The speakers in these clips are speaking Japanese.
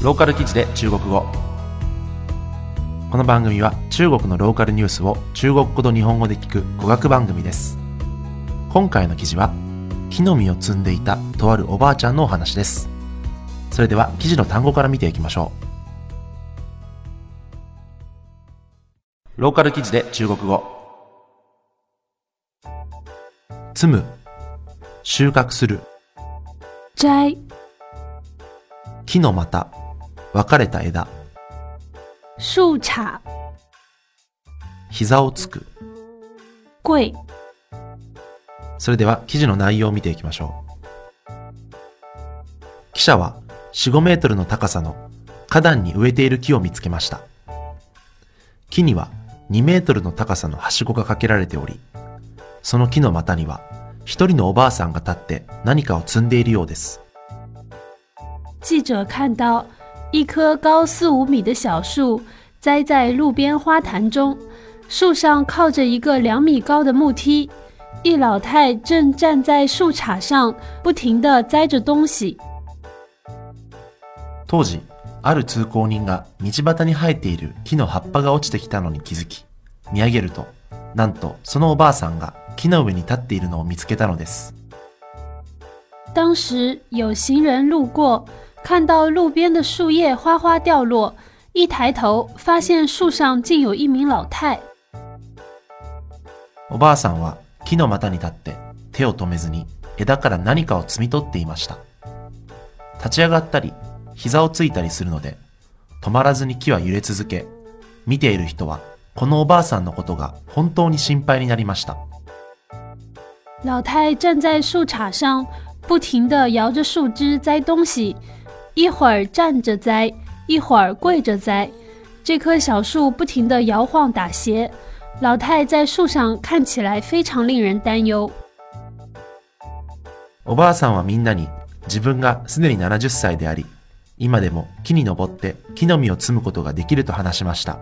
ローカル記事で中国語。この番組は中国のローカルニュースを中国語と日本語で聞く語学番組です。今回の記事は木の実を摘んでいたとあるおばあちゃんのお話です。それでは記事の単語から見ていきましょう。ローカル記事で中国語。摘む。収穫する。摘。木の股分かれた枝。树杈。膝をつく。跪。それでは記事の内容を見ていきましょう。記者は4、5メートルの高さの花壇に植えている木を見つけました。木には2メートルの高さのはしごがかけられておりその木の股には一人のおばあさんが立って何かを積んでいるようです。记者看到一棵高四五米的小树栽在路边花坛中，树上靠着一个两米高的木梯，一老太正站在树杈上，不停地栽着东西。当時ある通行人が道端に生えている木の葉っぱが落ちてきたのに気づき見上げるとなんとそのおばあさんが木の上に立っているのを見つけたのです当时有行人路过， 看到路边的树叶哗哗掉落，一抬头发现树上竟有一名老太。おばあさんは木の股に立って手を止めずに枝から何かを摘み取っていました。立ち上がったり膝をついたりするので止まらずに木は揺れ続け、見ている人はこのおばあさんのことが本当に心配になりました。老太站在树杈上，不停地摇着树枝栽东西，一会儿站着栽，一会儿跪着栽。这棵小树不停地摇晃打斜，老太在树上看起来非常令人担忧。おばあさんはみんなに自分がすでに70歳であり、今でも木に登って木の実を摘むことができると話しました。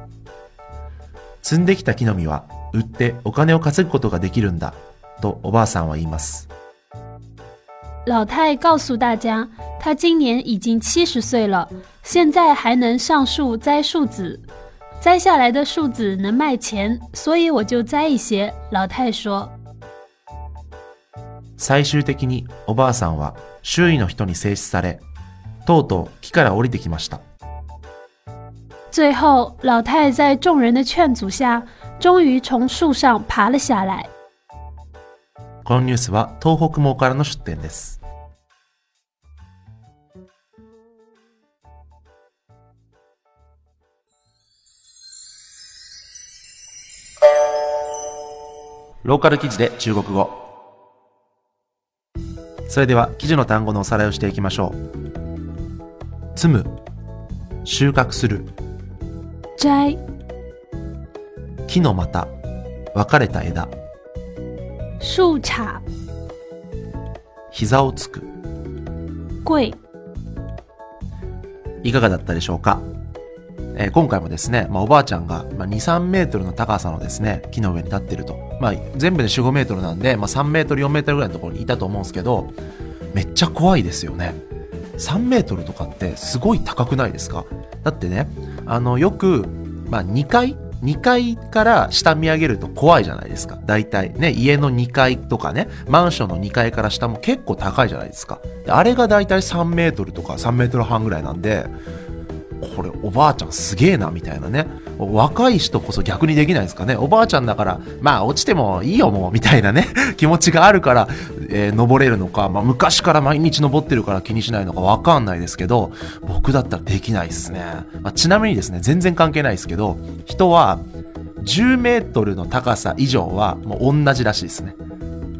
摘んできた木の実は売ってお金を稼ぐことができるんだとおばあさんは言います。老太告诉大家，她今年已经七十岁了，现在还能上树摘树籽，摘下来的树籽能卖钱，所以我就摘一些。老太说。最終的におばあさんは周囲の人に制止され、とうとう木から降りてきました。最后，老太在众人的劝阻下，终于从树上爬了下来。 このニュースは東北網からの出展です。ローカル記事で中国語。それでは記事の単語のおさらいをしていきましょう。摘む、収穫する、摘木の股、分かれた枝、树杈膝をつく。跪いかがだったでしょうか、えー今回もですね、まあ、おばあちゃんが、まあ、2、3メートルの高さのですね、木の上に立ってると。まあ、全部で4、5メートルなんで、まあ、3メートル、4メートルぐらいのところにいたと思うんですけど、めっちゃ怖いですよね。3メートルとかってすごい高くないですか？だってね、あの、よく、まあ、2階2階から下見上げると怖いじゃないですか。大体ね、家の2階とかね、マンションの2階から下も結構高いじゃないですか。あれが大体3メートルとか3メートル半ぐらいなんで、これおばあちゃんすげえなみたいなね。若い人こそ逆にできないですかね。おばあちゃんだから、まあ落ちてもいいよもうみたいなね、気持ちがあるから、えー登れるのか、まあ昔から毎日登ってるから気にしないのかわかんないですけど、僕だったらできないですね。まあ、ちなみにですね、全然関係ないですけど、人は10メートルの高さ以上はもう同じらしいですね。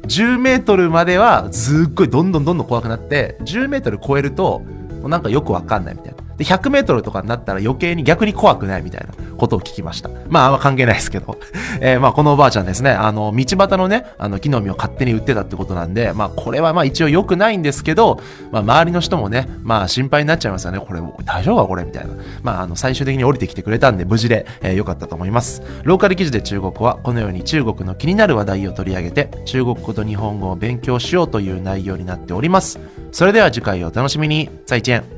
10メートルまではすっごいどんどんどんどん怖くなって、10メートル超えると、もうなんかよくわかんないみたいな。で、100メートルとかになったら余計に逆に怖くないみたいなことを聞きました。まあ、あんま関係ないですけど。えーまあ、このおばあちゃんですね、あの、道端のね、あの、木の実を勝手に売ってたってことなんで、まあ、これはまあ一応良くないんですけど、まあ、周りの人もね、まあ、心配になっちゃいますよね。これ、大丈夫かこれ？みたいな。まあ、あの、最終的に降りてきてくれたんで、無事で、えー良かったと思います。ローカル記事で中国は、このように中国の気になる話題を取り上げて、中国語と日本語を勉強しようという内容になっております。それでは次回をお楽しみに。再见。